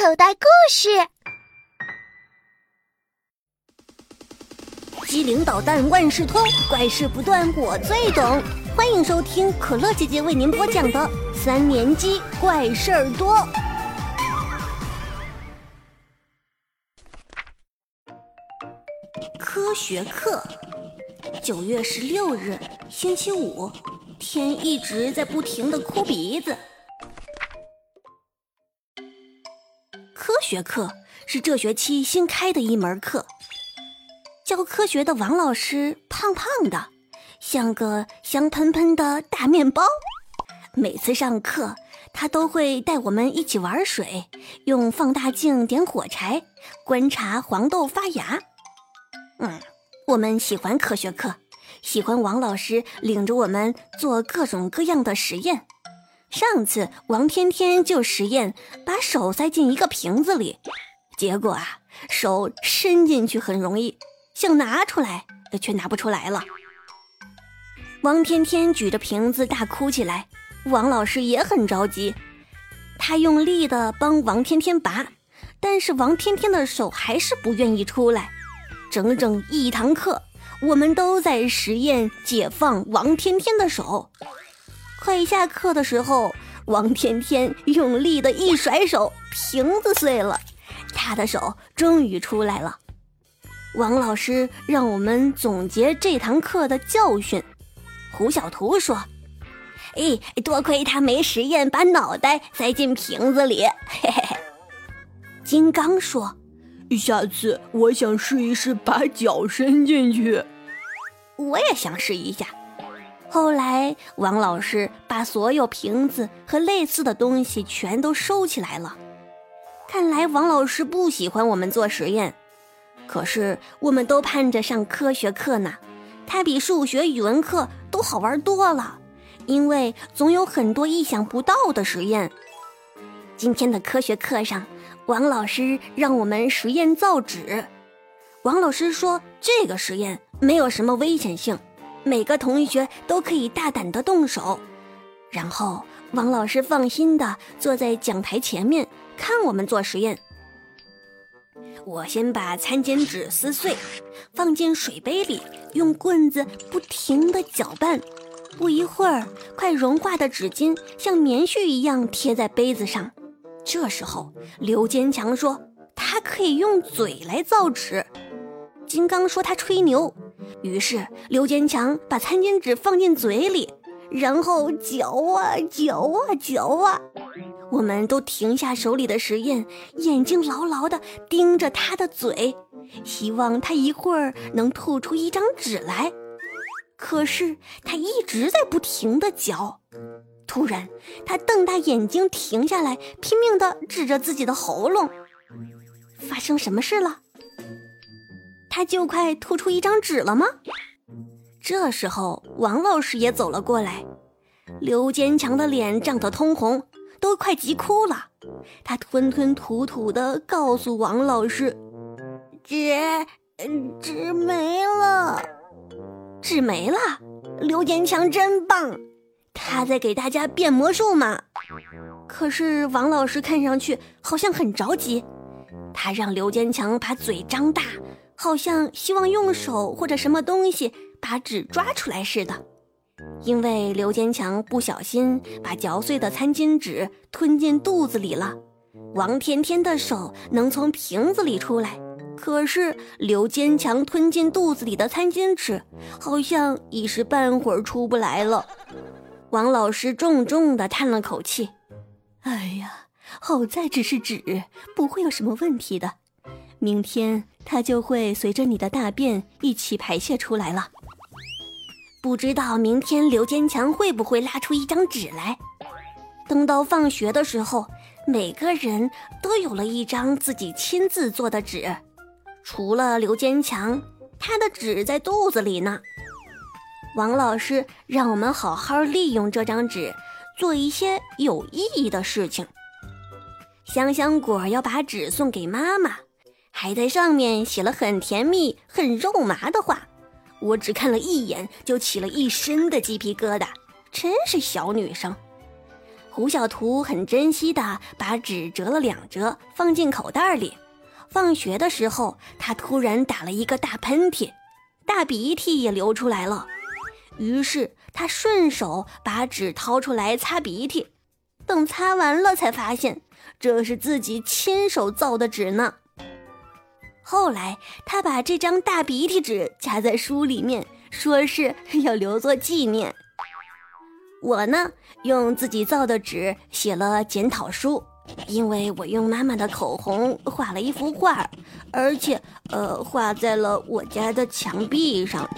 口袋故事。机灵捣蛋万事通，怪事不断我最懂。欢迎收听可乐姐姐为您播讲的三年级怪事儿多。科学课，九月十六日，星期五，天一直在不停的哭鼻子。学课是这学期新开的一门课。教科学的王老师胖胖的，像个香喷喷的大面包。每次上课，他都会带我们一起玩水，用放大镜点火柴，观察黄豆发芽。嗯，我们喜欢科学课，喜欢王老师领着我们做各种各样的实验。上次王天天就实验把手塞进一个瓶子里，结果啊，手伸进去很容易。想拿出来，却拿不出来了。王天天举着瓶子大哭起来，王老师也很着急，他用力的帮王天天拔，但是王天天的手还是不愿意出来。整整一堂课，我们都在实验解放王天天的手。快下课的时候，王天天用力的一甩手，瓶子碎了，他的手终于出来了。王老师让我们总结这堂课的教训。胡小图说：“哎，多亏他没实验把脑袋塞进瓶子里。”嘿嘿嘿。金刚说：“下次我想试一试把脚伸进去。”我也想试一下。后来，王老师把所有瓶子和类似的东西全都收起来了。看来王老师不喜欢我们做实验。可是，我们都盼着上科学课呢，它比数学、语文课都好玩多了，因为总有很多意想不到的实验。今天的科学课上，王老师让我们实验造纸。王老师说，这个实验没有什么危险性，每个同学都可以大胆的动手。然后，王老师放心的坐在讲台前面看我们做实验。我先把餐巾纸撕碎，放进水杯里，用棍子不停地搅拌。不一会儿，快融化的纸巾像棉絮一样贴在杯子上。这时候，刘坚强说他可以用嘴来造纸。金刚说他吹牛。于是，刘坚强把餐巾纸放进嘴里，然后嚼啊嚼啊嚼啊。我们都停下手里的实验，眼睛牢牢地盯着他的嘴，希望他一会儿能吐出一张纸来。可是他一直在不停地嚼。突然，他瞪大眼睛停下来，拼命地指着自己的喉咙。发生什么事了？他就快吐出一张纸了吗？这时候，王老师也走了过来。刘坚强的脸涨得通红。都快急哭了，他吞吞吐吐地告诉王老师：“纸，纸没了，纸没了。”刘坚强真棒，他在给大家变魔术嘛。可是王老师看上去好像很着急，他让刘坚强把嘴张大，好像希望用手或者什么东西把纸抓出来似的。因为刘坚强不小心把嚼碎的餐巾纸吞进肚子里了，王天天的手能从瓶子里出来，可是刘坚强吞进肚子里的餐巾纸好像一时半会儿出不来了。王老师重重地叹了口气：“哎呀，好在只是纸，不会有什么问题的。明天它就会随着你的大便一起排泄出来了。”不知道明天刘坚强会不会拉出一张纸来？等到放学的时候，每个人都有了一张自己亲自做的纸，除了刘坚强，他的纸在肚子里呢。王老师让我们好好利用这张纸，做一些有意义的事情。香香果要把纸送给妈妈，还在上面写了很甜蜜、很肉麻的话。我只看了一眼，就起了一身的鸡皮疙瘩，真是小女生。胡小图很珍惜的把纸折了两折，放进口袋里。放学的时候，他突然打了一个大喷嚏，大鼻涕也流出来了。于是他顺手把纸掏出来擦鼻涕，等擦完了才发现这是自己亲手造的纸呢。后来他把这张大鼻涕纸夹在书里面，说是要留作纪念。我呢，用自己造的纸写了检讨书，因为我用妈妈的口红画了一幅画，而且，呃，画在了我家的墙壁上。